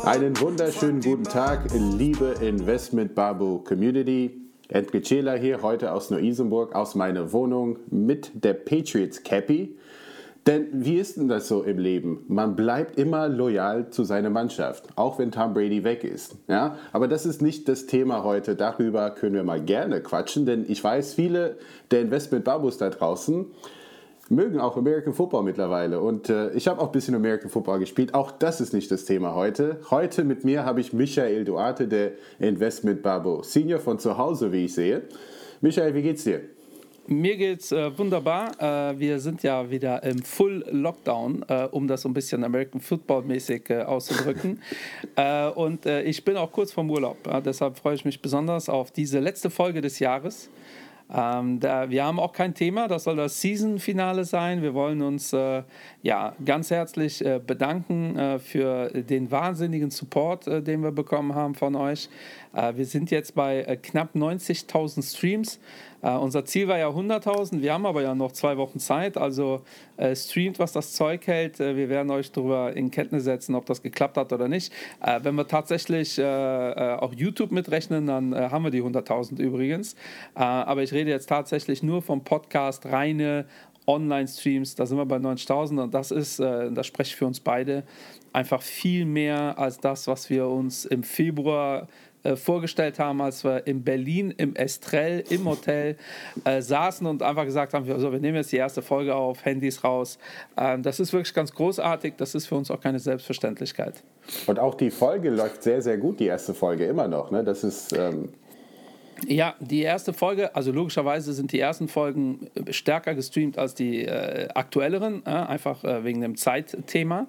Einen wunderschönen guten Tag, liebe Investment Babu Community. Edgar Cela hier, heute aus Neu-Isenburg, aus meiner Wohnung mit der Patriots Cappy. Denn wie ist denn das so im Leben? Man bleibt immer loyal zu seiner Mannschaft, auch wenn Tom Brady weg ist. Ja? Aber das ist nicht das Thema heute. Darüber können wir mal gerne quatschen, denn ich weiß, viele der Investment-Babus da draußen mögen auch American Football mittlerweile. Und äh, ich habe auch ein bisschen American Football gespielt. Auch das ist nicht das Thema heute. Heute mit mir habe ich Michael Duarte, der Investment Babo Senior von zu Hause, wie ich sehe. Michael, wie geht's dir? Mir geht's äh, wunderbar. Äh, wir sind ja wieder im Full Lockdown, äh, um das so ein bisschen American Football mäßig äh, auszudrücken. Äh, und äh, ich bin auch kurz vorm Urlaub. deshalb freue ich mich besonders auf diese letzte Folge des Jahres. Ähm, da, wir haben auch kein Thema, das soll das Season-Finale sein. Wir wollen uns äh, ja, ganz herzlich äh, bedanken äh, für den wahnsinnigen Support, äh, den wir bekommen haben von euch. Äh, wir sind jetzt bei äh, knapp 90.000 Streams. Unser Ziel war ja 100.000, wir haben aber ja noch zwei Wochen Zeit, also streamt, was das Zeug hält. wir werden euch darüber in Kenntnis setzen, ob das geklappt hat oder nicht. wenn wir tatsächlich auch YouTube mitrechnen, dann haben wir die 100.000 übrigens. aber ich rede jetzt tatsächlich nur vom Podcast, reine Online-Streams, da sind wir bei 90.000 und das ist, äh, das spreche ich für uns beide, einfach viel mehr als das, was wir uns im Februar äh, vorgestellt haben, als wir in Berlin im Estrell im Hotel äh, saßen und einfach gesagt haben, also wir nehmen jetzt die erste Folge auf, Handys raus. Ähm, das ist wirklich ganz großartig, das ist für uns auch keine Selbstverständlichkeit. Und auch die Folge läuft sehr, sehr gut, die erste Folge immer noch. Ne? Das ist... Ähm ja, die erste Folge, also logischerweise sind die ersten Folgen stärker gestreamt als die äh, aktuelleren, äh, einfach äh, wegen dem Zeitthema.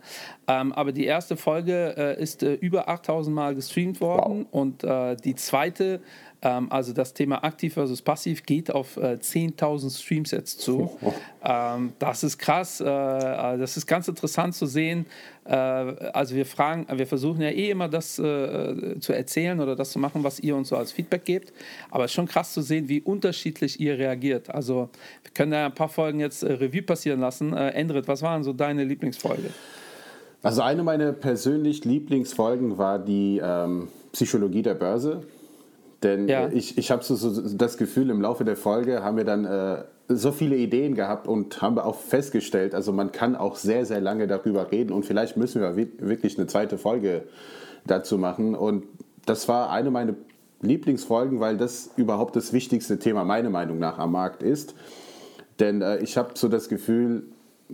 Ähm, aber die erste Folge äh, ist äh, über 8000 Mal gestreamt worden wow. und äh, die zweite ähm, also das Thema aktiv versus passiv geht auf äh, 10.000 Streams jetzt zu. Ähm, das ist krass. Äh, äh, das ist ganz interessant zu sehen. Äh, also wir fragen, wir versuchen ja eh immer das äh, zu erzählen oder das zu machen, was ihr uns so als Feedback gebt. Aber es ist schon krass zu sehen, wie unterschiedlich ihr reagiert. Also wir können da ein paar Folgen jetzt äh, Revue passieren lassen. Endrit, was waren so deine Lieblingsfolge? Also eine meiner persönlich Lieblingsfolgen war die ähm, Psychologie der Börse. Denn ja. ich, ich habe so, so, das Gefühl, im Laufe der Folge haben wir dann äh, so viele Ideen gehabt und haben auch festgestellt, also man kann auch sehr, sehr lange darüber reden und vielleicht müssen wir wirklich eine zweite Folge dazu machen. Und das war eine meiner Lieblingsfolgen, weil das überhaupt das wichtigste Thema meiner Meinung nach am Markt ist. Denn äh, ich habe so das Gefühl,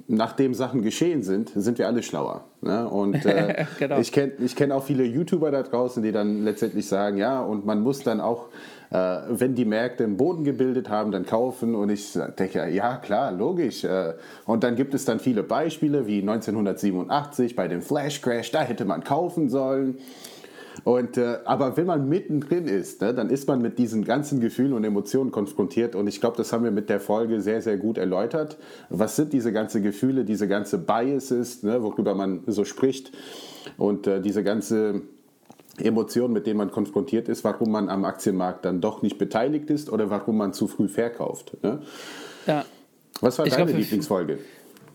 nachdem Sachen geschehen sind, sind wir alle schlauer. Ne? Und äh, genau. ich kenne ich kenn auch viele YouTuber da draußen, die dann letztendlich sagen, ja, und man muss dann auch, äh, wenn die Märkte einen Boden gebildet haben, dann kaufen. Und ich denke, ja, klar, logisch. Äh, und dann gibt es dann viele Beispiele, wie 1987 bei dem Flash Crash, da hätte man kaufen sollen. Und, äh, aber wenn man mittendrin ist, ne, dann ist man mit diesen ganzen Gefühlen und Emotionen konfrontiert. Und ich glaube, das haben wir mit der Folge sehr, sehr gut erläutert. Was sind diese ganzen Gefühle, diese ganze Biases, ne, worüber man so spricht und äh, diese ganze Emotionen, mit denen man konfrontiert ist, warum man am Aktienmarkt dann doch nicht beteiligt ist oder warum man zu früh verkauft. Ne? Ja. Was war ich deine glaub, Lieblingsfolge?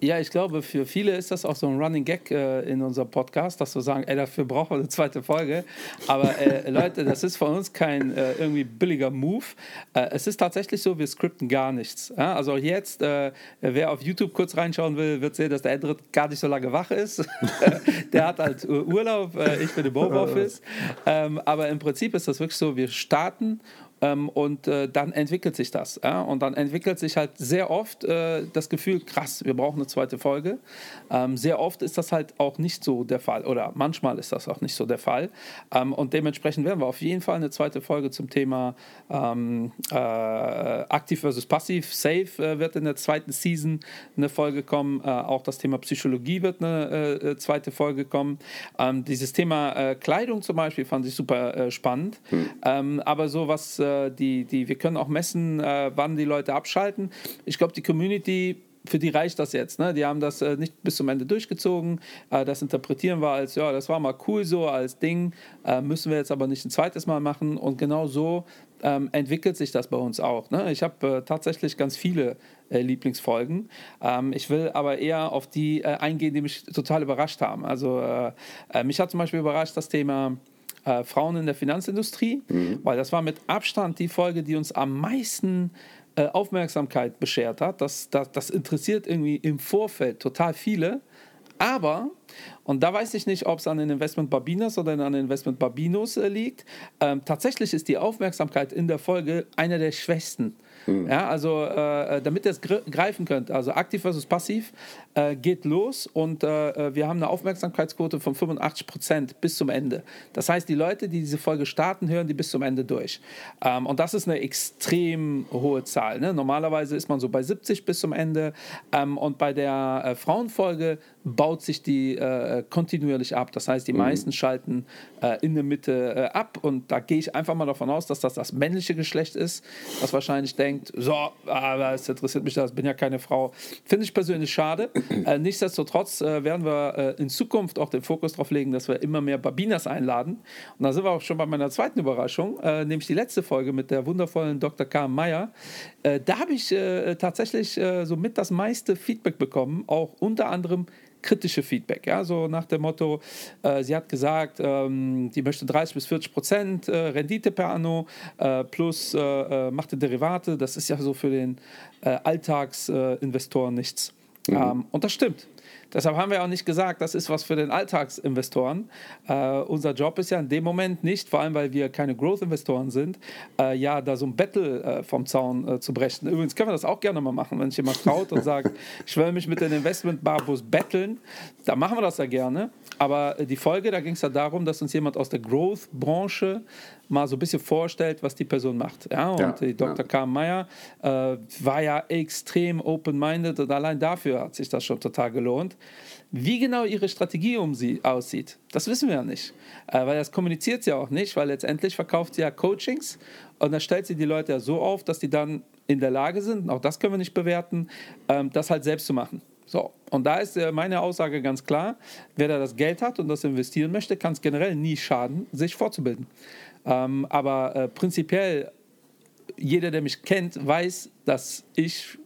Ja, ich glaube, für viele ist das auch so ein Running Gag äh, in unserem Podcast, dass wir sagen, ey, dafür brauchen wir eine zweite Folge. Aber äh, Leute, das ist von uns kein äh, irgendwie billiger Move. Äh, es ist tatsächlich so, wir skripten gar nichts. Ja? Also jetzt, äh, wer auf YouTube kurz reinschauen will, wird sehen, dass der Edrit gar nicht so lange wach ist. der hat halt Urlaub, äh, ich bin im Homeoffice. Ähm, aber im Prinzip ist das wirklich so, wir starten und äh, dann entwickelt sich das. Und dann entwickelt sich halt sehr oft äh, das Gefühl, krass, wir brauchen eine zweite Folge. Ähm, sehr oft ist das halt auch nicht so der Fall oder manchmal ist das auch nicht so der Fall. Ähm, und dementsprechend werden wir auf jeden Fall eine zweite Folge zum Thema ähm, äh, aktiv versus passiv. Safe wird in der zweiten Season eine Folge kommen. Auch das Thema Psychologie wird eine zweite Folge kommen. Ähm, dieses Thema Kleidung zum Beispiel fand ich super spannend. Hm. Ähm, aber so was äh, die, die, wir können auch messen, äh, wann die Leute abschalten. Ich glaube, die Community für die reicht das jetzt. Ne? Die haben das äh, nicht bis zum Ende durchgezogen. Äh, das interpretieren wir als, ja, das war mal cool so, als Ding, äh, müssen wir jetzt aber nicht ein zweites Mal machen. Und genau so ähm, entwickelt sich das bei uns auch. Ne? Ich habe äh, tatsächlich ganz viele äh, Lieblingsfolgen. Ähm, ich will aber eher auf die äh, eingehen, die mich total überrascht haben. Also mich hat zum Beispiel überrascht das Thema Frauen in der Finanzindustrie, mhm. weil das war mit Abstand die Folge, die uns am meisten äh, Aufmerksamkeit beschert hat. Das, das, das interessiert irgendwie im Vorfeld total viele. Aber, und da weiß ich nicht, ob es an den Investment Barbinas oder an den Investment Barbinos äh, liegt, ähm, tatsächlich ist die Aufmerksamkeit in der Folge einer der schwächsten. Mhm. Ja, also äh, damit ihr es greifen könnt, also aktiv versus passiv, äh, geht los und äh, äh wir haben eine Aufmerksamkeitsquote von 85 Prozent bis zum Ende. Das heißt, die Leute, die diese Folge starten, hören die bis zum Ende durch. Ähm, und das ist eine extrem hohe Zahl. Ne? Normalerweise ist man so bei 70 bis zum Ende ähm, und bei der äh, Frauenfolge baut sich die äh, kontinuierlich ab. Das heißt, die mhm. meisten schalten in der Mitte ab und da gehe ich einfach mal davon aus, dass das das männliche Geschlecht ist, was wahrscheinlich denkt, denkt, so, aber es interessiert mich das, bin ja keine Frau. Finde ich persönlich schade. Äh, nichtsdestotrotz äh, werden wir äh, in Zukunft auch den Fokus darauf legen, dass wir immer mehr Babinas einladen. Und da sind wir auch schon bei meiner zweiten Überraschung, äh, nämlich die letzte Folge mit der wundervollen Dr. K. Meyer. Äh, da habe ich äh, tatsächlich somit das meiste Feedback bekommen, auch unter anderem kritische Feedback. Ja? So nach dem Motto, äh, sie hat gesagt, ähm, die möchte 30 bis 40 Prozent äh, Rendite per Anno äh, plus machte Derivate. Das ist ja so für den Alltagsinvestoren nichts. Mhm. Ähm, und das stimmt. Deshalb haben wir auch nicht gesagt, das ist was für den Alltagsinvestoren. Äh, unser Job ist ja in dem Moment nicht, vor allem weil wir keine Growth-Investoren sind, äh, ja, da so ein Battle äh, vom Zaun äh, zu brechen. Übrigens können wir das auch gerne mal machen, wenn sich jemand traut und sagt, ich will mich mit den Investment-Barbos battlen, dann machen wir das ja gerne. Aber äh, die Folge, da ging es ja darum, dass uns jemand aus der Growth-Branche mal so ein bisschen vorstellt, was die Person macht. Ja, und ja, die Dr. Ja. K. Meyer äh, war ja extrem open-minded und allein dafür hat sich das schon total gelohnt. Wie genau ihre Strategie um sie aussieht, das wissen wir ja nicht, äh, weil das kommuniziert sie auch nicht, weil letztendlich verkauft sie ja Coachings und dann stellt sie die Leute ja so auf, dass die dann in der Lage sind, auch das können wir nicht bewerten, ähm, das halt selbst zu machen. So, und da ist äh, meine Aussage ganz klar, wer da das Geld hat und das investieren möchte, kann es generell nie schaden, sich vorzubilden. Ähm, aber äh, prinzipiell, jeder, der mich kennt, weiß, dass ich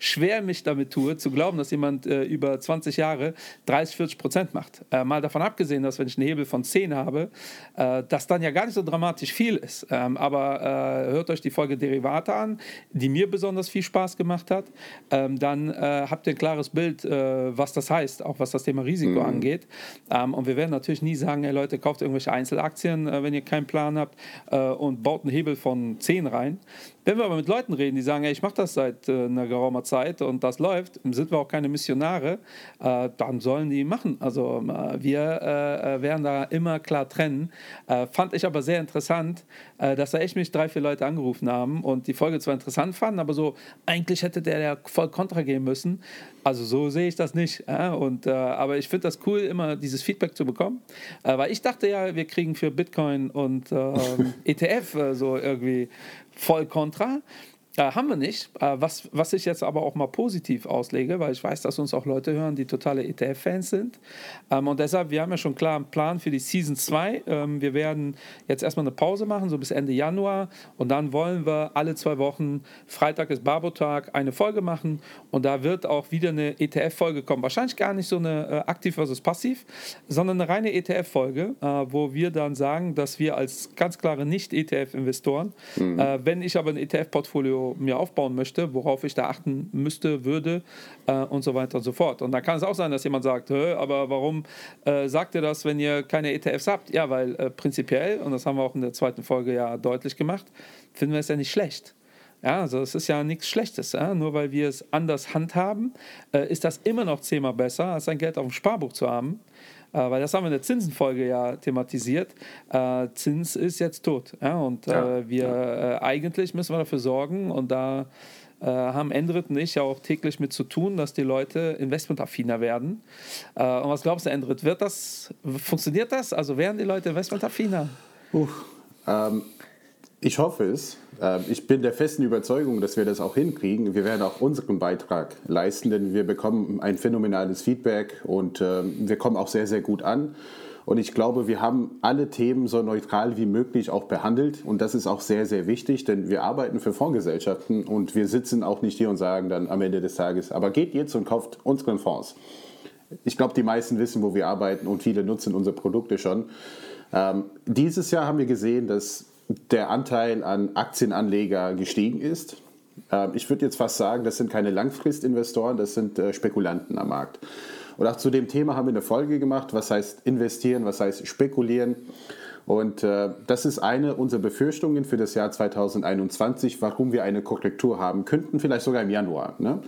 schwer mich damit tue, zu glauben, dass jemand äh, über 20 Jahre 30, 40 Prozent macht. Äh, mal davon abgesehen, dass wenn ich einen Hebel von 10 habe, äh, das dann ja gar nicht so dramatisch viel ist. Ähm, aber äh, hört euch die Folge Derivate an, die mir besonders viel Spaß gemacht hat. Ähm, dann äh, habt ihr ein klares Bild, äh, was das heißt, auch was das Thema Risiko mhm. angeht. Ähm, und wir werden natürlich nie sagen, hey Leute, kauft irgendwelche Einzelaktien, wenn ihr keinen Plan habt und baut einen Hebel von 10 rein. Wenn wir aber mit Leuten reden, die sagen, ey, ich mache das seit einer geraumer Zeit und das läuft, sind wir auch keine Missionare, äh, dann sollen die machen. Also äh, wir äh, äh, werden da immer klar trennen. Äh, fand ich aber sehr interessant, dass da echt mich drei, vier Leute angerufen haben und die Folge zwar interessant fanden, aber so, eigentlich hätte der ja voll kontra gehen müssen. Also so sehe ich das nicht. Und, aber ich finde das cool, immer dieses Feedback zu bekommen, weil ich dachte ja, wir kriegen für Bitcoin und ähm, ETF so irgendwie voll kontra. Äh, haben wir nicht. Äh, was, was ich jetzt aber auch mal positiv auslege, weil ich weiß, dass uns auch Leute hören, die totale ETF-Fans sind. Ähm, und deshalb, wir haben ja schon klar einen Plan für die Season 2. Ähm, wir werden jetzt erstmal eine Pause machen, so bis Ende Januar. Und dann wollen wir alle zwei Wochen, Freitag ist Barbotag, eine Folge machen. Und da wird auch wieder eine ETF-Folge kommen. Wahrscheinlich gar nicht so eine äh, aktiv versus passiv, sondern eine reine ETF-Folge, äh, wo wir dann sagen, dass wir als ganz klare Nicht-ETF-Investoren, mhm. äh, wenn ich aber ein ETF-Portfolio mir aufbauen möchte, worauf ich da achten müsste, würde äh, und so weiter und so fort. Und da kann es auch sein, dass jemand sagt, aber warum äh, sagt ihr das, wenn ihr keine ETFs habt? Ja, weil äh, prinzipiell, und das haben wir auch in der zweiten Folge ja deutlich gemacht, finden wir es ja nicht schlecht. Ja, also es ist ja nichts Schlechtes. Ja? Nur weil wir es anders handhaben, äh, ist das immer noch zehnmal besser, als sein Geld auf dem Sparbuch zu haben. Äh, weil das haben wir in der Zinsenfolge ja thematisiert. Äh, Zins ist jetzt tot. Ja? Und ja, äh, wir ja. eigentlich müssen wir dafür sorgen und da haben Endrit und ich ja auch täglich mit zu tun, dass die Leute investmentaffiner werden. und was glaubst du, Endrit, wird das, funktioniert das? Also werden die Leute investmentaffiner? Uh, ähm, Ich hoffe es. Ähm, ich bin der festen Überzeugung, dass wir das auch hinkriegen. Wir werden auch unseren Beitrag leisten, denn wir bekommen ein phänomenales Feedback und ähm, wir kommen auch sehr, sehr gut an. Und ich glaube, wir haben alle Themen so neutral wie möglich auch behandelt. Und das ist auch sehr, sehr wichtig, denn wir arbeiten für Fondsgesellschaften und wir sitzen auch nicht hier und sagen dann am Ende des Tages, aber geht jetzt und kauft unseren Fonds. Ich glaube, die meisten wissen, wo wir arbeiten und viele nutzen unsere Produkte schon. Ähm, dieses Jahr haben wir gesehen, dass der Anteil an Aktienanleger gestiegen ist. Ähm, ich würde jetzt fast sagen, das sind keine Langfristinvestoren, das sind äh, Spekulanten am Markt. Und auch zu dem Thema haben wir eine Folge gemacht, was heißt investieren, was heißt spekulieren. Und äh, das ist eine unserer Befürchtungen für das Jahr 2021, warum wir eine Korrektur haben könnten, vielleicht sogar im Januar. Ne?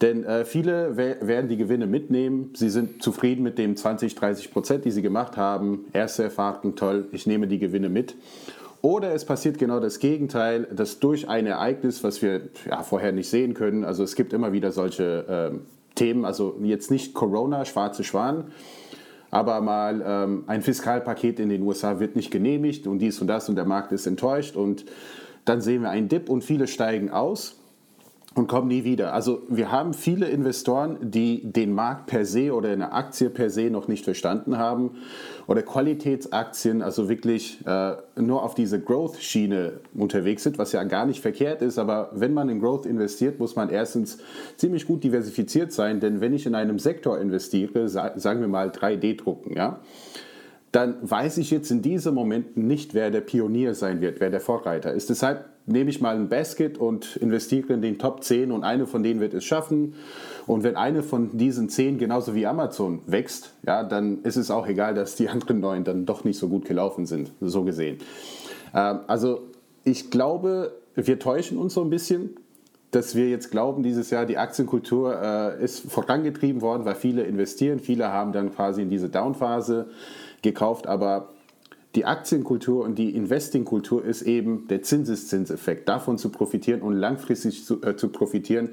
Denn äh, viele werden die Gewinne mitnehmen. Sie sind zufrieden mit dem 20, 30 Prozent, die sie gemacht haben. Erste Erfahrung, toll, ich nehme die Gewinne mit. Oder es passiert genau das Gegenteil, dass durch ein Ereignis, was wir ja, vorher nicht sehen können, also es gibt immer wieder solche äh, Themen, also jetzt nicht Corona, schwarze Schwan, aber mal ähm, ein Fiskalpaket in den USA wird nicht genehmigt und dies und das und der Markt ist enttäuscht und dann sehen wir einen Dip und viele steigen aus und kommen nie wieder. Also wir haben viele Investoren, die den Markt per se oder eine Aktie per se noch nicht verstanden haben oder Qualitätsaktien, also wirklich äh, nur auf diese Growth-Schiene unterwegs sind, was ja gar nicht verkehrt ist. Aber wenn man in Growth investiert, muss man erstens ziemlich gut diversifiziert sein, denn wenn ich in einem Sektor investiere, sagen wir mal 3D-Drucken, ja, dann weiß ich jetzt in diesem Moment nicht, wer der Pionier sein wird, wer der Vorreiter ist. Deshalb nehme ich mal ein Basket und investiere in den Top 10 und eine von denen wird es schaffen. Und wenn eine von diesen 10 genauso wie Amazon wächst, ja, dann ist es auch egal, dass die anderen neun dann doch nicht so gut gelaufen sind, so gesehen. Ähm, also ich glaube, wir täuschen uns so ein bisschen, dass wir jetzt glauben, dieses Jahr die Aktienkultur äh, ist vorangetrieben worden, weil viele investieren, viele haben dann quasi in diese Downphase gekauft, aber die Aktienkultur und die Investingkultur ist eben der Zinseszinseffekt, davon zu profitieren und langfristig zu, äh, zu, profitieren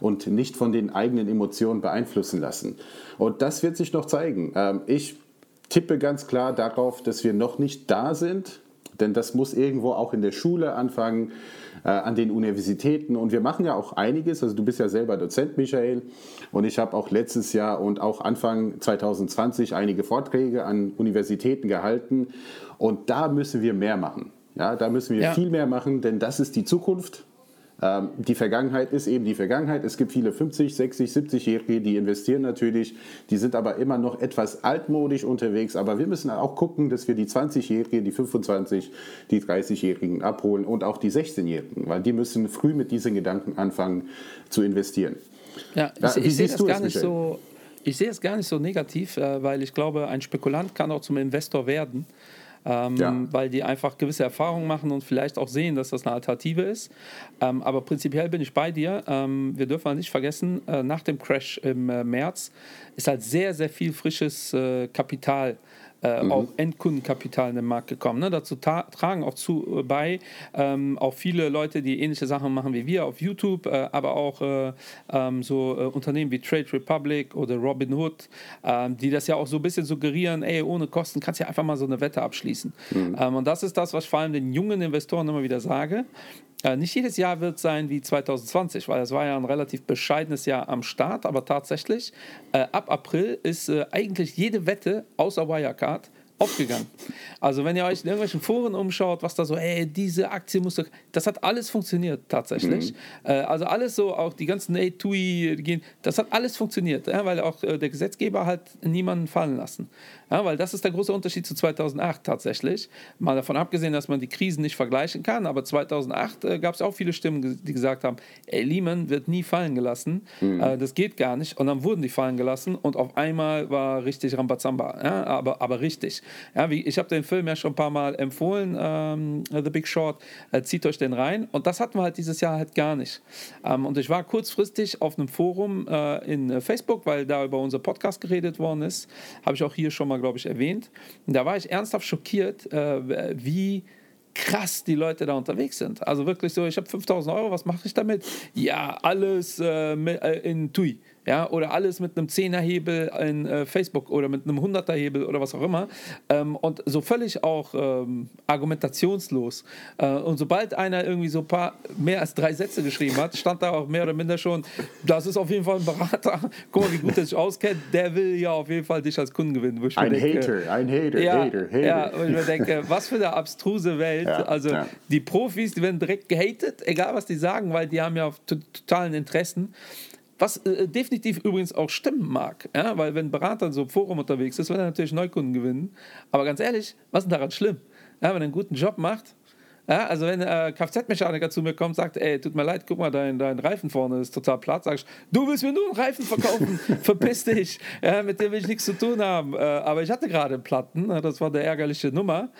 und nicht von den eigenen Emotionen beeinflussen lassen. Und das wird sich noch zeigen. Ähm, ich tippe ganz klar darauf, dass wir noch nicht da sind, denn das muss irgendwo auch in der Schule anfangen äh, an den Universitäten. Und wir machen ja auch einiges. Also du bist ja selber Dozent, Michael. Und ich habe auch letztes Jahr und auch Anfang 2020 einige Vorträge an Universitäten gehalten. Und da müssen wir mehr machen. Ja, da müssen wir ja. viel mehr machen, denn das ist die Zukunft. Ähm, die Vergangenheit ist eben die Vergangenheit. Es gibt viele 50, 60, 70-Jährige, die investieren natürlich, die sind aber immer noch etwas altmodisch unterwegs. Aber wir müssen auch gucken, dass wir die 20-Jährigen, die 25, die 30-Jährigen abholen und auch die 16-Jährigen, weil die müssen früh mit diesen Gedanken anfangen zu investieren. Ja, ich, ja, ich sehe das gar nicht so. Ich sehe es gar nicht so negativ, äh, weil ich glaube, ein Spekulant kann auch zum Investor werden ähm, ja. weil die einfach gewisse Erfahrungen machen und vielleicht auch sehen, dass das eine Alternative ist. Ähm, aber prinzipiell bin ich bei dir. Ähm, wir dürfen halt nicht vergessen, äh, nach dem Crash im äh, März ist halt sehr, sehr viel frisches äh, Kapital äh, mhm. auch Endkundenkapital in den Markt gekommen. Ne? Dazu tragen auch zu, äh, bei ähm, auch viele Leute, die ähnliche Sachen machen wie wir auf YouTube, äh, aber auch äh, ähm, so äh, Unternehmen wie Trade Republic oder Robinhood, ähm, die das ja auch so ein bisschen suggerieren, ey, ohne Kosten kannst du ja einfach mal so eine Wette abschließen. Mhm. Ähm, und das ist das, was ich vor allem den jungen Investoren immer wieder sage. Äh, nicht jedes Jahr wird sein wie 2020, weil es war ja ein relativ bescheidenes Jahr am Start, aber tatsächlich äh, ab April ist äh, eigentlich jede Wette außer Wirecard aufgegangen. Also wenn ihr euch in irgendwelchen Foren umschaut, was da so, ey, diese Aktie muss doch, das hat alles funktioniert tatsächlich. Mhm. Äh, also alles so, auch die ganzen, ey, TUI, gehen, das hat alles funktioniert, ja, weil auch äh, der Gesetzgeber hat niemanden fallen lassen. Ja, weil das ist der große Unterschied zu 2008 tatsächlich. Mal davon abgesehen, dass man die Krisen nicht vergleichen kann, aber 2008 äh, gab es auch viele Stimmen, die gesagt haben, ey, Lehman wird nie fallen gelassen, mhm. äh, das geht gar nicht. Und dann wurden die fallen gelassen und auf einmal war richtig Rambazamba, ja, aber, aber richtig. Ja, wie, ich habe den Film ja schon ein paar Mal empfohlen, ähm, The Big Short, äh, zieht euch den rein. Und das hatten wir halt dieses Jahr halt gar nicht. Ähm, und ich war kurzfristig auf einem Forum äh, in Facebook, weil da über unser Podcast geredet worden ist. Habe ich auch hier schon mal, glaube ich, erwähnt. Und da war ich ernsthaft schockiert, äh, wie krass die Leute da unterwegs sind. Also wirklich so, ich habe 5000 Euro, was mache ich damit? Ja, alles äh, äh in TUI. Ja, oder alles mit einem Zehnerhebel in äh, Facebook oder mit einem Hunderterhebel oder was auch immer ähm, und so völlig auch ähm, argumentationslos. Äh, und sobald einer irgendwie so ein paar mehr als drei Sätze geschrieben hat, stand da auch mehr oder minder schon, das ist auf jeden Fall ein Berater. Guck mal, wie gut er sich auskennt. Der will ja auf jeden Fall dich als Kunden gewinnen. ein denke, Hater, ein Hater, ja, Hater, Hater. Ja, und ich mir denke, was für eine abstruse Welt. Ja, also ja. die Profis, die werden direkt gehatet, egal was die sagen, weil die haben ja totalen Interessen. Was äh, definitiv übrigens auch stimmen mag, ja? weil wenn ein Berater so im Forum unterwegs ist, will er natürlich Neukunden gewinnen. Aber ganz ehrlich, was ist daran schlimm? Ja, wenn er einen guten Job macht, ja, also wenn ein äh, Kfz-Mechaniker zu mir kommt und sagt, ey, tut mir leid, guck mal, dein, dein Reifen vorne ist total platt, sag ich, du willst mir nur einen Reifen verkaufen, verpiss dich, ja, mit dem will ich nichts zu tun haben. Äh, aber ich hatte gerade einen Platten, ne, das war der ärgerliche Nummer.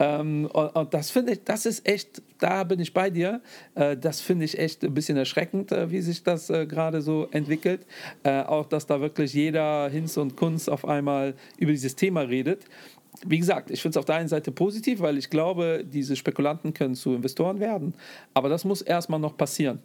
Ähm, und, und, das finde ich, das ist echt, da bin ich bei dir, äh, das finde ich echt ein bisschen erschreckend, äh, wie sich das äh, gerade so entwickelt. Äh, auch, dass da wirklich jeder Hinz und Kunst auf einmal über dieses Thema redet wie gesagt, ich finde es auf der einen Seite positiv, weil ich glaube, diese Spekulanten können zu Investoren werden. Aber das muss erstmal noch passieren.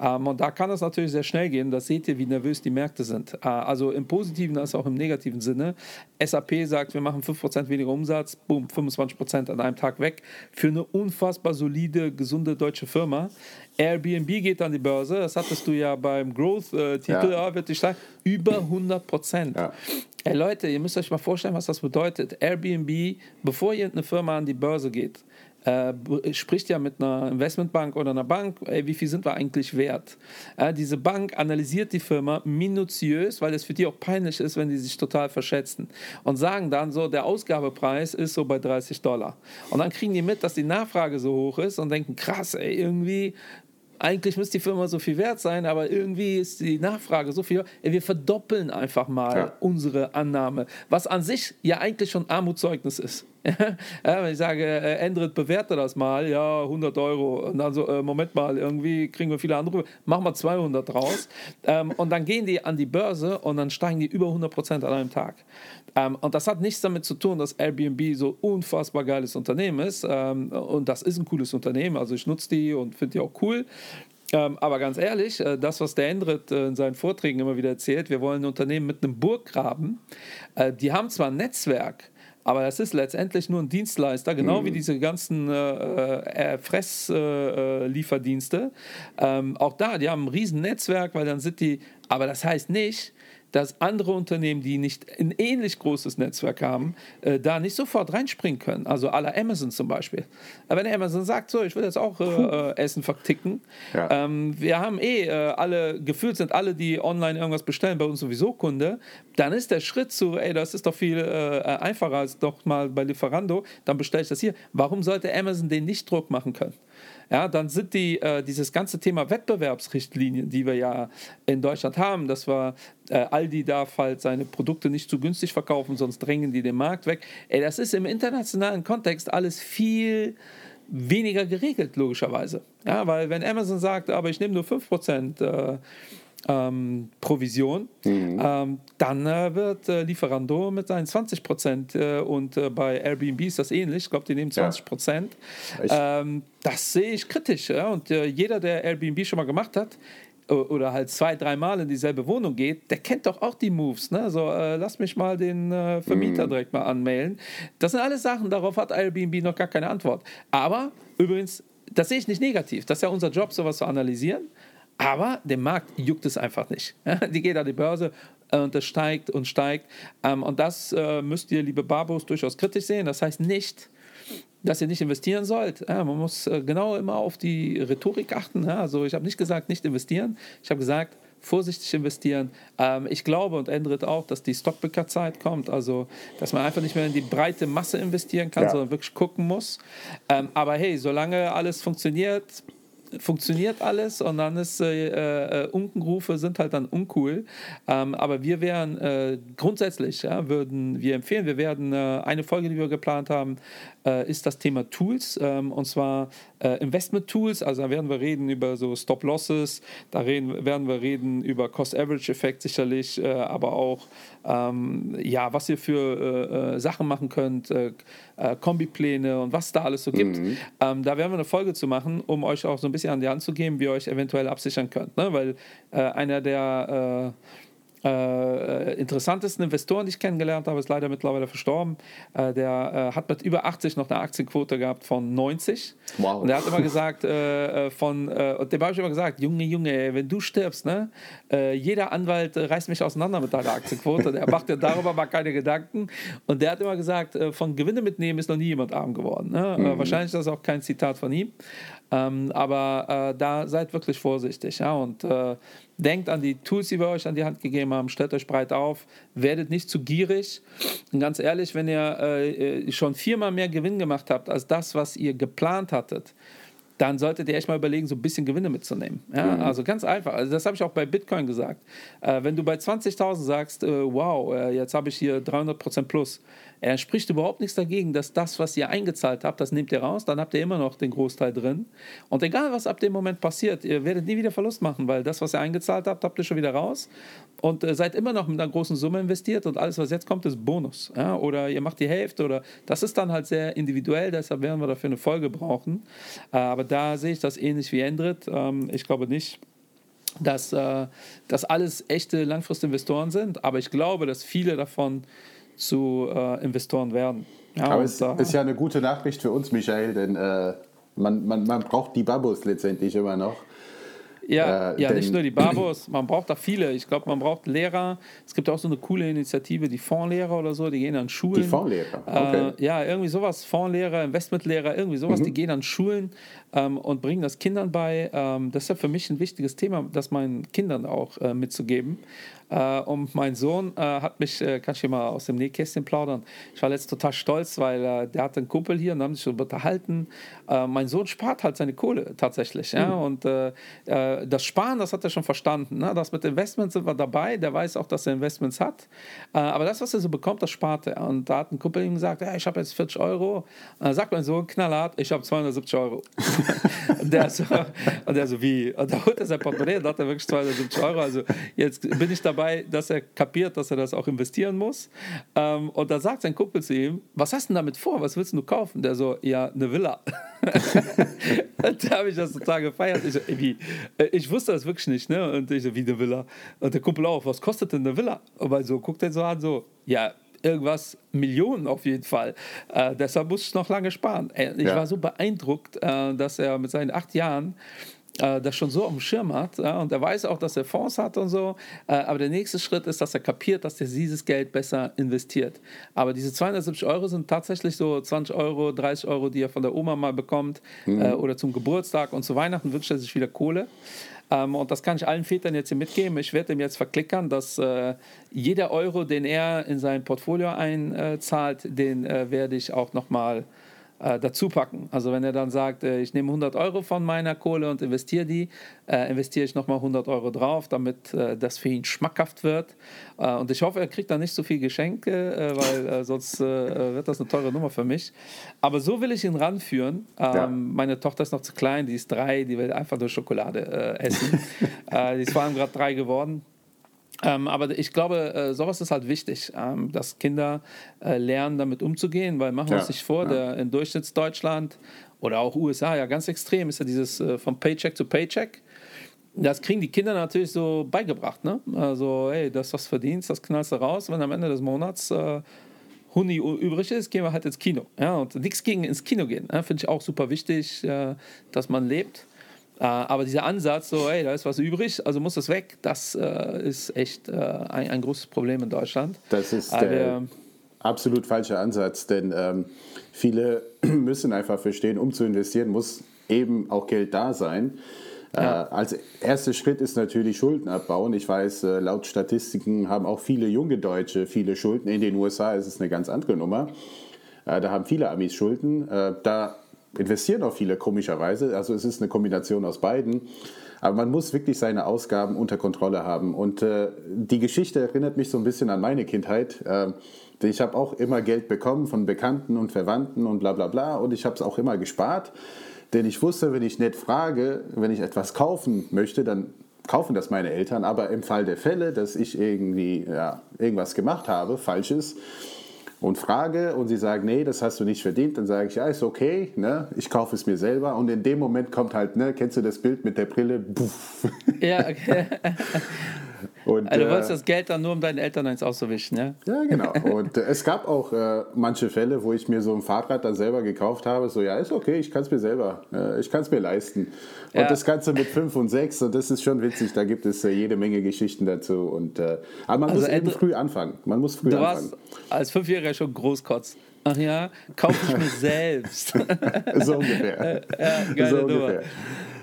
Ähm, und da kann es natürlich sehr schnell gehen. Das seht ihr, wie nervös die Märkte sind. Äh, also im positiven als auch im negativen Sinne. SAP sagt, wir machen 5% weniger Umsatz, boom, 25% an einem Tag weg. Für eine unfassbar solide, gesunde deutsche Firma. Airbnb geht an die Börse, das hattest du ja beim Growth-Titel, äh, ja. ja, wird die steigen, über 100 Prozent. Ja. Ey Leute, ihr müsst euch mal vorstellen, was das bedeutet. Airbnb, bevor ihr eine Firma an die Börse geht, äh, spricht ja mit einer Investmentbank oder einer Bank, ey, wie viel sind wir eigentlich wert? Äh, diese Bank analysiert die Firma minutiös, weil es für die auch peinlich ist, wenn die sich total verschätzen und sagen dann so, der Ausgabepreis ist so bei 30 Dollar. Und dann kriegen die mit, dass die Nachfrage so hoch ist und denken, krass, ey, irgendwie eigentlich müsste die Firma so viel wert sein, aber irgendwie ist die Nachfrage so viel. Wir verdoppeln einfach mal ja. unsere Annahme, was an sich ja eigentlich schon Armutszeugnis ist. ja, wenn ich sage, äh, Endrit bewerte das mal, ja, 100 Euro, und dann so, äh, Moment mal, irgendwie kriegen wir viele Anrufe, machen wir 200 draus. Ähm, und dann gehen die an die Börse und dann steigen die über 100 Prozent an einem Tag. Ähm, und das hat nichts damit zu tun, dass Airbnb so unfassbar geiles Unternehmen ist. Ähm, und das ist ein cooles Unternehmen, also ich nutze die und finde die auch cool. Ähm, aber ganz ehrlich, äh, das, was der Endrit äh, in seinen Vorträgen immer wieder erzählt, wir wollen ein Unternehmen mit einem Burggraben. Äh, die haben zwar ein Netzwerk, aber das ist letztendlich nur ein Dienstleister, genau mhm. wie diese ganzen äh, äh, Fresslieferdienste. Äh, ähm, auch da, die haben ein riesen Netzwerk, weil dann sind die, aber das heißt nicht, dass andere Unternehmen, die nicht ein ähnlich großes Netzwerk haben, äh, da nicht sofort reinspringen können. Also aller Amazon zum Beispiel. Aber wenn Amazon sagt, so, ich will jetzt auch äh, äh, Essen verticken, ja. ähm, wir haben eh äh, alle, gefühlt sind alle, die online irgendwas bestellen, bei uns sowieso Kunde, dann ist der Schritt zu, ey, das ist doch viel äh, einfacher als doch mal bei Lieferando, dann bestelle ich das hier. Warum sollte Amazon den nicht Druck machen können? Ja, dann sind die, äh, dieses ganze Thema Wettbewerbsrichtlinien, die wir ja in Deutschland haben, dass wir äh, Aldi darf halt seine Produkte nicht zu günstig verkaufen, sonst drängen die den Markt weg. Ey, das ist im internationalen Kontext alles viel weniger geregelt, logischerweise. Ja, weil wenn Amazon sagt, aber ich nehme nur 5% äh, ähm, Provision, mhm. ähm, dann äh, wird äh, Lieferando mit seinen 20 Prozent äh, und äh, bei Airbnb ist das ähnlich, ich glaube, die nehmen 20 Prozent. Ja. Ähm, das sehe ich kritisch. Ja? Und äh, jeder, der Airbnb schon mal gemacht hat, oder halt zwei, dreimal in dieselbe Wohnung geht, der kennt doch auch die Moves. Ne? So, äh, lass mich mal den äh, Vermieter mm. direkt mal anmailen. Das sind alles Sachen, darauf hat Airbnb noch gar keine Antwort. Aber übrigens, das sehe ich nicht negativ. Das ist ja unser Job, sowas zu analysieren. Aber dem Markt juckt es einfach nicht. Die geht an die Börse äh, und das steigt und steigt. Ähm, und das äh, müsst ihr, liebe Barbos, durchaus kritisch sehen. Das heißt nicht, dass ihr nicht investieren sollt. man muss äh, genau immer auf die Rhetorik achten. Also ich habe nicht gesagt, nicht investieren. Ich habe gesagt, vorsichtig investieren. Ähm, ich glaube und Endrit auch, dass die Stockpicker-Zeit kommt, also dass man einfach nicht mehr in die breite Masse investieren kann, ja. sondern wirklich gucken muss. Ähm, aber hey, solange alles funktioniert, funktioniert alles und dann ist äh, äh, Unkenrufe sind halt dann uncool. Ähm, aber wir wären äh, grundsätzlich, ja, würden wir empfehlen, wir werden äh, eine Folge, die wir geplant haben, äh, ist das Thema Tools ähm, und zwar äh, Investment Tools. Also da werden wir reden über so Stop Losses, da reden, werden wir reden über Cost Average Effekt sicherlich, aber auch ähm, ja, was ihr für Sachen machen könnt, Kombipläne und was da alles so gibt. Mhm. Ähm, da werden wir eine Folge zu machen, um euch auch so ein bisschen an die Hand zu geben, wie ihr euch eventuell absichern könnt. Ne? Weil einer der äh, interessantesten Investoren, die ich kennengelernt habe, ist leider mittlerweile verstorben. Äh, der äh, hat mit über 80 noch eine Aktienquote gehabt von 90. Wow. Und er hat immer gesagt, äh, äh, von, äh, und dem habe ich immer gesagt, Junge, Junge, wenn du stirbst, ne, jeder Anwalt reißt mich auseinander mit deiner Aktienquote. Der macht dir darüber mal keine Gedanken. Und der hat immer gesagt, von Gewinne mitnehmen ist noch nie jemand arm geworden. Ne? Mhm. wahrscheinlich ist das auch kein Zitat von ihm. Ähm, aber da seid wirklich vorsichtig. Ja? Und Denkt an die Tools, die wir euch an die Hand gegeben haben. Stellt euch breit auf. Werdet nicht zu gierig. Und ganz ehrlich, wenn ihr äh, schon viermal mehr Gewinn gemacht habt als das, was ihr geplant hattet, dann solltet ihr echt mal überlegen, so ein bisschen Gewinne mitzunehmen. Ja, mhm. Also ganz einfach. Also das habe ich auch bei Bitcoin gesagt. Äh, wenn du bei 20.000 sagst, äh, wow, äh, jetzt habe ich hier 300% plus, er spricht überhaupt nichts dagegen, dass das, was ihr eingezahlt habt, das nehmt ihr raus, dann habt ihr immer noch den Großteil drin. Und egal, was ab dem Moment passiert, ihr werdet nie wieder Verlust machen, weil das, was ihr eingezahlt habt, habt ihr schon wieder raus und äh, seid immer noch mit einer großen Summe investiert und alles, was jetzt kommt, ist Bonus. Ja? Oder ihr macht die Hälfte oder das ist dann halt sehr individuell, deshalb werden wir dafür eine Folge brauchen. Äh, aber da sehe ich das ähnlich wie Endrit. Ähm, ich glaube nicht, dass äh, das alles echte Langfristinvestoren sind, aber ich glaube, dass viele davon zu äh, Investoren werden. Ja, Aber es da, ist ja eine gute Nachricht für uns, Michael, denn äh, man, man, man braucht die Babos letztendlich immer noch. Ja, äh, ja nicht nur die Babos, man braucht da viele. Ich glaube, man braucht Lehrer. Es gibt auch so eine coole Initiative, die Fondslehrer oder so, die gehen an Schulen. Die Fondslehrer, okay. Äh, ja, irgendwie sowas, Fondslehrer, Investmentlehrer, irgendwie sowas, mhm. die gehen an Schulen ähm, und bringen das Kindern bei. Ähm, das ist ja für mich ein wichtiges Thema, das meinen Kindern auch äh, mitzugeben. Äh, und mein Sohn äh, hat mich, äh, kann ich hier mal aus dem Nähkästchen plaudern, ich war letztens total stolz, weil der hat einen Kumpel hier und haben sich unterhalten. Mein Sohn spart halt seine Kohle tatsächlich. Ja? Mhm. Und äh, das Sparen, das hat er schon verstanden. Ne? Das mit Investments sind wir dabei, der weiß auch, dass er Investments hat. aber das, was er so bekommt, das spart er. Und da hat ein Kumpel ihm gesagt, ja, ich habe jetzt 40 Euro. Und dann sagt mein Sohn knallhart, ich habe 270 Euro. und, der so, und der so, wie? Und da holt er sein Portemonnaie und hat er wirklich 270 Euro. Also jetzt bin ich dabei dabei, dass er kapiert, dass er das auch investieren muss. Ähm, und da sagt sein Kumpel zu ihm, was hast du denn damit vor? Was willst du kaufen? Der so, ja, eine Villa. da habe ich das total gefeiert. Ich, so, wie? Äh, ich wusste das wirklich nicht. Ne? Und ich so, wie eine Villa? Und der Kumpel auch, was kostet denn eine Villa? Und so guckt er so an, so, ja, irgendwas Millionen auf jeden Fall. Äh, deshalb muss ich noch lange sparen. Ich ja. war so beeindruckt, äh, dass er mit seinen acht Jahren äh, das schon so auf dem Schirm hat. Ja, und er weiß auch, dass er Fonds hat und so. Äh, aber der nächste Schritt ist, dass er kapiert, dass er dieses Geld besser investiert. Aber diese 270 Euro sind tatsächlich so 20 Euro, 30 Euro, die er von der Oma mal bekommt mhm. äh, oder zum Geburtstag und zu Weihnachten wünscht er sich wieder Kohle. Ähm, und das kann ich allen Vätern jetzt hier mitgeben. Ich werde ihm jetzt verklickern, dass äh, jeder Euro, den er in sein Portfolio einzahlt, den werde ich auch nochmal äh, dazu packen. Also wenn er dann sagt, äh, ich nehme 100 Euro von meiner Kohle und investiere die, äh, investiere ich nochmal 100 Euro drauf, damit äh, das für ihn schmackhaft wird. Äh, und ich hoffe, er kriegt da nicht so viel Geschenke, äh, weil sonst wird das eine teure Nummer für mich. Aber so will ich ihn ranführen. Ähm, ja. Meine Tochter ist noch zu klein, die ist drei, die will einfach nur Schokolade essen. die ist vor allem gerade drei geworden. Ähm, aber ich glaube, äh, sowas ist halt wichtig, ähm, dass Kinder äh, lernen, damit umzugehen, weil machen wir ja, uns nicht vor, ja. der, in Durchschnittsdeutschland oder auch USA, ja ganz extrem ist ja dieses äh, vom Paycheck zu Paycheck. Das kriegen die Kinder natürlich so beigebracht. Ne? Also, hey, das, was du verdienst, das knallst du raus. Wenn am Ende des Monats äh, Huni übrig ist, gehen wir halt ins Kino. Ja? Und nichts gegen ins Kino gehen. Ja? Finde ich auch super wichtig, äh, dass man lebt. Äh, aber dieser Ansatz, so, hey, da ist was übrig, also muss das weg, das äh, ist echt äh, ein, ein, großes Problem in Deutschland. Das ist aber, der absolut falsche Ansatz, denn ähm, viele müssen einfach verstehen, um zu investieren, muss eben auch Geld da sein. Ja. Äh, als erster Schritt ist natürlich Schulden abbauen. Ich weiß, äh, laut Statistiken haben auch viele junge Deutsche viele Schulden. In den USA ist es eine ganz andere Nummer. Äh, da haben viele Amis Schulden. Da investieren auch viele komischerweise. Also es ist eine Kombination aus beiden. Aber man muss wirklich seine Ausgaben unter Kontrolle haben. Und äh, die Geschichte erinnert mich so ein bisschen an meine Kindheit. Äh, ich habe auch immer Geld bekommen von Bekannten und Verwandten und bla bla bla. Und ich habe es auch immer gespart. Denn ich wusste, wenn ich nicht frage, wenn ich etwas kaufen möchte, dann kaufen das meine Eltern. Aber im Fall der Fälle, dass ich irgendwie ja, irgendwas gemacht habe, Falsches, und frage und sie sagen, nee, das hast du nicht verdient, dann sage ich, ja, ist okay, ne? ich kaufe es mir selber und in dem Moment kommt halt, ne, kennst du das Bild mit der Brille? Puff. Ja, okay. Und, also du wolltest äh, das Geld dann nur, um deinen Eltern eins auszuwischen, ja? Ja, genau. Und äh, es gab auch äh, manche Fälle, wo ich mir so ein Fahrrad dann selber gekauft habe. So, ja, ist okay, ich kann es mir selber, äh, ich kann es mir leisten. Und ja. das Ganze mit 5 und 6, und das ist schon witzig, da gibt es äh, jede Menge Geschichten dazu. Und, aber man also muss eben früh anfangen. Man muss früh du anfangen. warst als Fünfjähriger schon großkotzt. Ach ja, kaufe ich mir selbst. so ungefähr. ja, geile so ungefähr.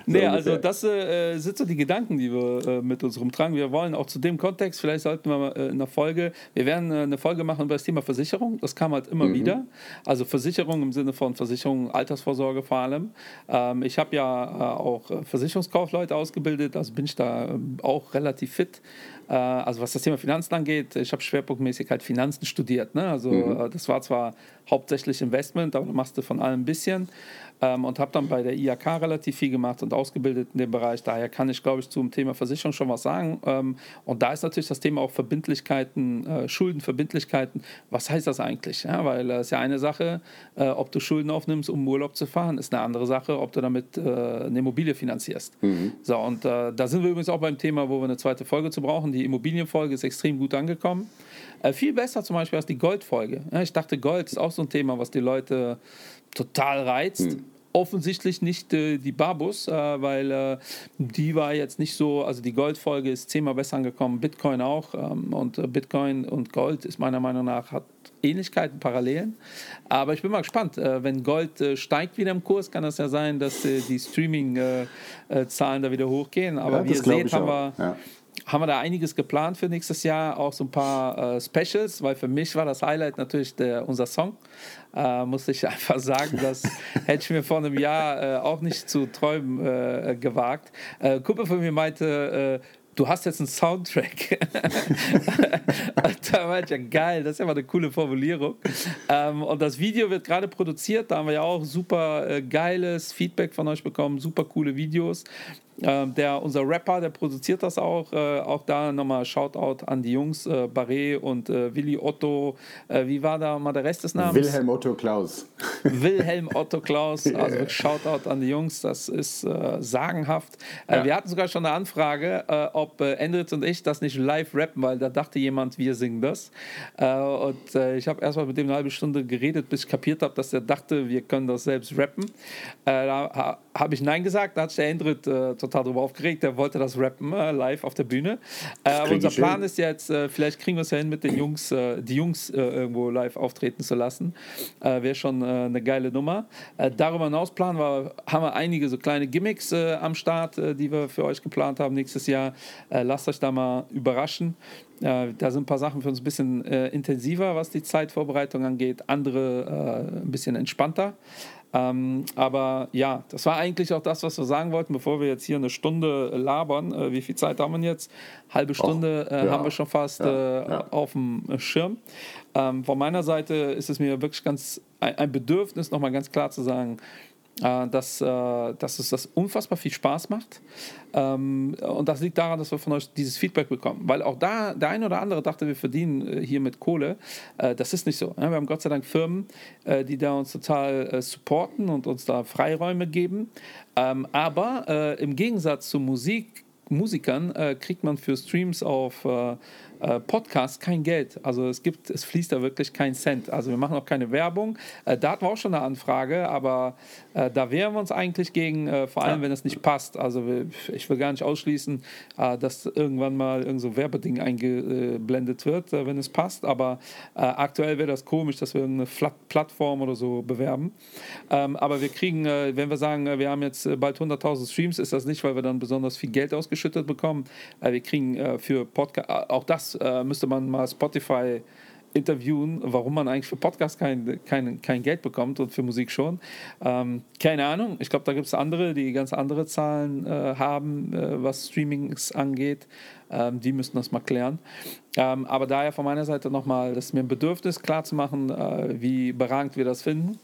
Nee, also das äh, sind so die Gedanken, die wir äh, mit uns rumtragen. Wir wollen auch zu dem Kontext, vielleicht sollten wir äh, in einer Folge, wir werden äh, eine Folge machen über das Thema Versicherung. Das kam halt immer mhm. wieder. Also Versicherung im Sinne von Versicherung, Altersvorsorge vor allem. Ähm, ich habe ja äh, auch äh, Versicherungskaufleute ausgebildet, also bin ich da ähm, auch relativ fit. Also was das Thema Finanzen angeht, ich habe schwerpunktmäßig halt Finanzen studiert. Ne? Also mhm. das war zwar hauptsächlich Investment, aber du machst du von allem ein bisschen ähm, und habe dann bei der IAK relativ viel gemacht und ausgebildet in dem Bereich. Daher kann ich, glaube ich, zum Thema Versicherung schon was sagen. Ähm, und da ist natürlich das Thema auch Verbindlichkeiten, äh, Schuldenverbindlichkeiten. Was heißt das eigentlich? Ja, weil es äh, ist ja eine Sache, äh, ob du Schulden aufnimmst, um Urlaub zu fahren, ist eine andere Sache, ob du damit äh, eine Immobilie finanzierst. Mhm. So, und äh, da sind wir übrigens auch beim Thema, wo wir eine zweite Folge zu brauchen. Die Immobilienfolge ist extrem gut angekommen. Äh, viel besser zum Beispiel als die Goldfolge. Ja, ich dachte, Gold ist auch so ein Thema, was die Leute total reizt. Hm. Offensichtlich nicht äh, die Babus, äh, weil äh, die war jetzt nicht so, also die Goldfolge ist zehnmal besser angekommen, Bitcoin auch. Ähm, und äh, Bitcoin und Gold ist meiner Meinung nach, hat Ähnlichkeiten, Parallelen. Aber ich bin mal gespannt. Äh, wenn Gold äh, steigt wieder im Kurs, kann das ja sein, dass die Streaming-Zahlen da wieder hochgehen. Aber ja, wie ihr seht, haben wir. Ja haben wir da einiges geplant für nächstes Jahr, auch so ein paar äh, Specials, weil für mich war das Highlight natürlich der, unser Song. Äh, muss ich einfach sagen, das hätte ich mir vor einem Jahr äh, auch nicht zu träumen äh, gewagt. Äh, Kumpel von mir meinte, äh, du hast jetzt einen Soundtrack. da war ich ja geil, das ist ja mal eine coole Formulierung. Ähm, und das Video wird gerade produziert, da haben wir ja auch super äh, geiles Feedback von euch bekommen, super coole Videos. Ähm, der, unser Rapper, der produziert das auch. Äh, auch da nochmal Shoutout an die Jungs, äh, Barré und äh, Willi Otto. Äh, wie war da mal der Rest des Namens? Wilhelm Otto Klaus. Wilhelm Otto Klaus. Also. Shoutout an die Jungs, das ist äh, sagenhaft. Äh, ja. Wir hatten sogar schon eine Anfrage, ob äh, Endrit und ich das nicht live rappen, weil da dachte jemand, wir singen das. und ich habe erstmal mit dem eine halbe Stunde geredet, bis ich kapiert habe, dass er dachte, wir können das selbst rappen. da habe ich Nein gesagt, da hat sich der Endrit total drüber aufgeregt. Der wollte das rappen äh, live auf der Bühne. Äh, aber unser Plan hin. ist jetzt, äh, vielleicht kriegen wir es ja hin, mit den Jungs, äh, die Jungs irgendwo live auftreten zu lassen. Wäre schon eine geile Nummer. darüber hinaus planen wir, haben wir einige so kleine Gimmicks am Start, die wir für euch geplant haben nächstes Jahr. lasst euch da mal überraschen. Äh, da sind ein paar Sachen für uns ein bisschen äh, intensiver, was die Zeitvorbereitung angeht, andere äh, ein bisschen entspannter. Ähm, aber ja, das war eigentlich auch das, was wir sagen wollten, bevor wir jetzt hier eine Stunde labern. Äh, wie viel Zeit haben wir jetzt? Halbe Stunde äh, ja, haben wir schon fast ja, äh, ja. auf dem Schirm. Ähm, von meiner Seite ist es mir wirklich ganz ein, ein Bedürfnis, nochmal ganz klar zu sagen, äh, dass, äh, dass es das unfassbar viel Spaß macht. Ähm, und das liegt daran, dass wir von euch dieses Feedback bekommen. Weil auch da der eine oder andere dachte, wir verdienen äh, hier mit Kohle. das ist nicht so. Wir haben Gott sei Dank Firmen, die da uns total supporten und uns da Freiräume geben. Ähm, aber im Gegensatz zu Musik, Musikern kriegt man für Streams auf äh, Podcast kein Geld. Also es gibt, es fließt da wirklich kein Cent. Also wir machen auch keine Werbung. Äh, da hatten wir auch schon eine Anfrage, aber äh, da wehren wir uns eigentlich gegen, äh, vor allem wenn es nicht passt. Also ich will gar nicht ausschließen, äh, dass irgendwann mal irgend so Werbeding eingeblendet wird, äh, wenn es passt. Aber aktuell wäre das komisch, dass wir irgendeine Flat Plattform oder so bewerben. Ähm, aber wir kriegen, wenn wir sagen, wir haben jetzt bald 100.000 Streams, ist das nicht, weil wir dann besonders viel Geld ausgeschüttet bekommen. wir kriegen für Podcast, auch das äh, müsste man mal Spotify interviewen, warum man eigentlich für Podcasts kein, kein, kein Geld bekommt und für Musik schon. Ähm, keine Ahnung. Ich glaube, da gibt es andere, die ganz andere Zahlen äh, haben, äh, was Streamings angeht. Ähm, die müssten das mal klären. Ähm, aber daher von meiner Seite nochmal, das ist mir ein Bedürfnis, klar zu machen, äh, wie berangend wir das finden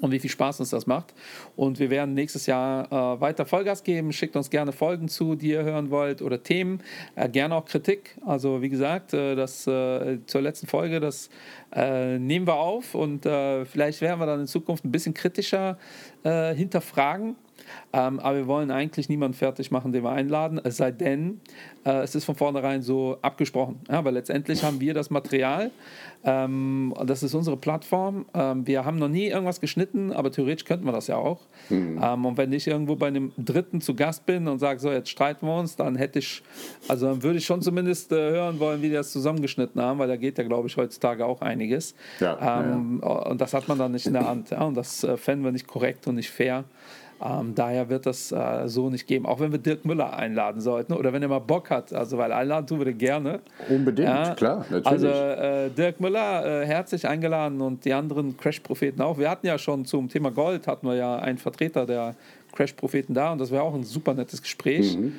und wie viel Spaß uns das macht. Und wir werden nächstes Jahr äh, weiter Vollgas geben. Schickt uns gerne Folgen zu, die ihr hören wollt oder Themen. Äh, gerne auch Kritik. Also wie gesagt, äh, das äh, zur letzten Folge, das äh, nehmen wir auf und äh, vielleicht werden wir dann in Zukunft ein bisschen kritischer hinterfragen Ähm, aber wir wollen eigentlich niemanden fertig machen, den wir einladen, es sei denn, äh, es ist von vornherein so abgesprochen. Ja, weil letztendlich haben wir das Material, ähm, das ist unsere Plattform. Ähm, wir haben noch nie irgendwas geschnitten, aber theoretisch könnten wir das ja auch. Mhm. Ähm, und wenn ich irgendwo bei einem Dritten zu Gast bin und sage, so jetzt streiten wir uns, dann hätte ich, also dann würde ich schon zumindest äh, hören wollen, wie die das zusammengeschnitten haben, weil da geht ja, glaube ich, heutzutage auch einiges. Ja, ähm, ja. Und das hat man dann nicht in der Hand. Ja? Und das äh, fänden wir nicht korrekt und nicht fair. Ähm, daher wird das äh, so nicht geben, auch wenn wir Dirk Müller einladen sollten oder wenn er mal Bock hat. Also, weil einladen tun wir den gerne. Unbedingt, ja, klar, natürlich. Also, äh, Dirk Müller äh, herzlich eingeladen und die anderen Crash-Propheten auch. Wir hatten ja schon zum Thema Gold, hatten wir ja einen Vertreter der Crash-Propheten da und das wäre auch ein super nettes Gespräch. Mhm.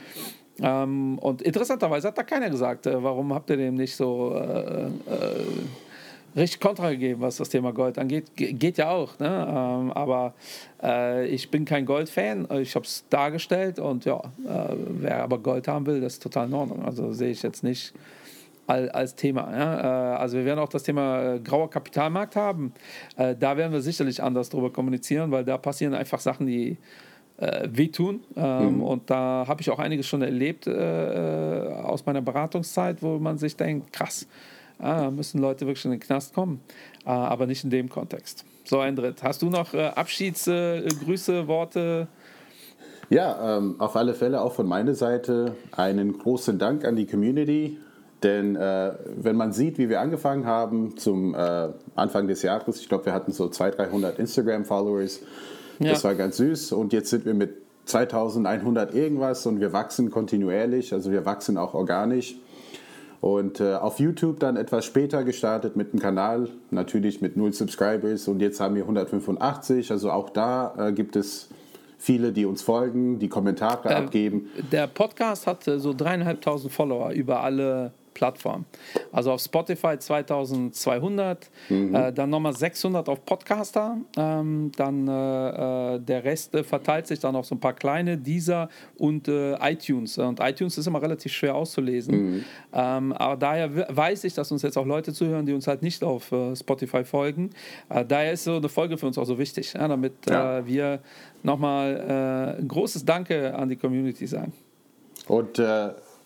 Ähm, und interessanterweise hat da keiner gesagt, äh, warum habt ihr dem nicht so äh, äh, richtig Kontra gegeben, was das Thema Gold angeht. Ge geht ja auch, ne? Ähm, aber äh, ich bin kein Gold-Fan. Ich habe es dargestellt und ja, äh, wer aber Gold haben will, das ist total in Ordnung. Also sehe ich jetzt nicht als Thema. Ja? Äh, also wir werden auch das Thema äh, grauer Kapitalmarkt haben. Äh, da werden wir sicherlich anders drüber kommunizieren, weil da passieren einfach Sachen, die äh, wehtun. Ähm, mhm. Und da habe ich auch einiges schon erlebt äh, aus meiner Beratungszeit, wo man sich denkt, krass, ah, müssen Leute wirklich in den Knast kommen, ah, aber nicht in dem Kontext. So, Endrit, hast du noch äh, Abschiedsgrüße, äh, Worte? Ja, ähm, auf alle Fälle auch von meiner Seite einen großen Dank an die Community. Denn äh, wenn man sieht, wie wir angefangen haben zum äh, Anfang des Jahres, ich glaube, wir hatten so 200, 300 Instagram-Followers. Ja. Das war ganz süß. Und jetzt sind wir mit 2100 irgendwas und wir wachsen kontinuierlich. Also wir wachsen auch organisch. Und äh, auf YouTube dann etwas später gestartet mit dem Kanal, natürlich mit null Subscribers und jetzt haben wir 185. Also auch da äh, gibt es viele, die uns folgen, die Kommentare äh, abgeben. Der Podcast hat so dreieinhalbtausend Follower über alle Plattform. Also auf Spotify 2200, mhm. äh, dann nochmal 600 auf Podcaster, ähm, dann äh, äh, der Rest äh, verteilt sich dann auf so ein paar kleine, dieser und äh, iTunes. Und iTunes ist immer relativ schwer auszulesen. Mhm. Ähm, aber daher weiß ich, dass uns jetzt auch Leute zuhören, die uns halt nicht auf äh, Spotify folgen. daher ist so eine Folge für uns auch so wichtig, ja, damit ja. wir nochmal ein großes Danke an die Community sagen. Und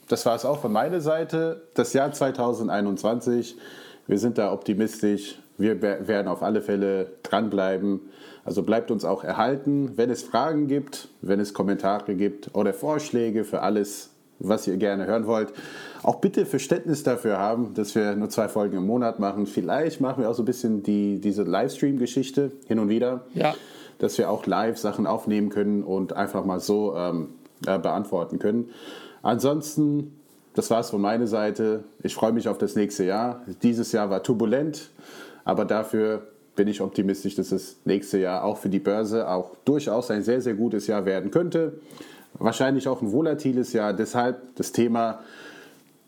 das war es auch von meiner Seite. Das Jahr 2021, wir sind da optimistisch. Wir werden auf alle Fälle dranbleiben. Also bleibt uns auch erhalten. Wenn es Fragen gibt, wenn es Kommentare gibt oder Vorschläge für alles, was ihr gerne hören wollt, auch bitte Verständnis dafür haben, dass wir nur zwei Folgen im Monat machen. Vielleicht machen wir auch so ein bisschen die, diese Livestream-Geschichte hin und wieder. Ja. Dass wir auch live Sachen aufnehmen können und einfach mal so ähm, äh, beantworten können. Ansonsten, das war es von meiner Seite. Ich freue mich auf das nächste Jahr. Dieses Jahr war turbulent, aber dafür bin ich optimistisch, dass das nächste Jahr auch für die Börse auch durchaus ein sehr, sehr gutes Jahr werden könnte. Wahrscheinlich auch ein volatiles Jahr. Deshalb das Thema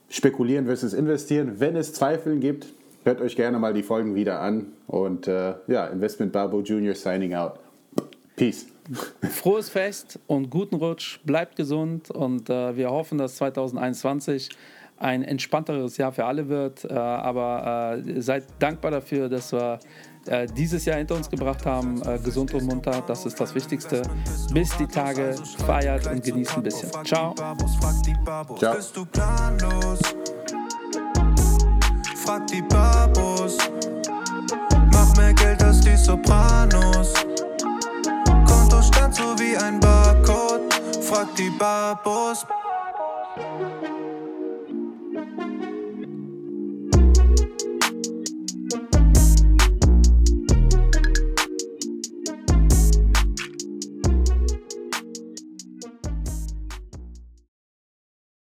Spekulieren versus Investieren. Wenn es Zweifel gibt, hört euch gerne mal die Folgen wieder an. Und äh, ja, Investment Barbo Junior signing out. Peace. Frohes Fest und guten Rutsch, bleibt gesund und äh, wir hoffen, dass 2021 ein entspannteres Jahr für alle wird. Äh, aber äh, seid dankbar dafür, dass wir äh, dieses Jahr hinter uns gebracht haben. Äh, gesund und munter, das ist das Wichtigste. Bis die Tage, feiert und genießt ein bisschen. Ciao. Ciao. Bist du planlos? Frag die Babos. Mach mehr Geld als die Sopranos so wie ein Barcode. Frag die Babos.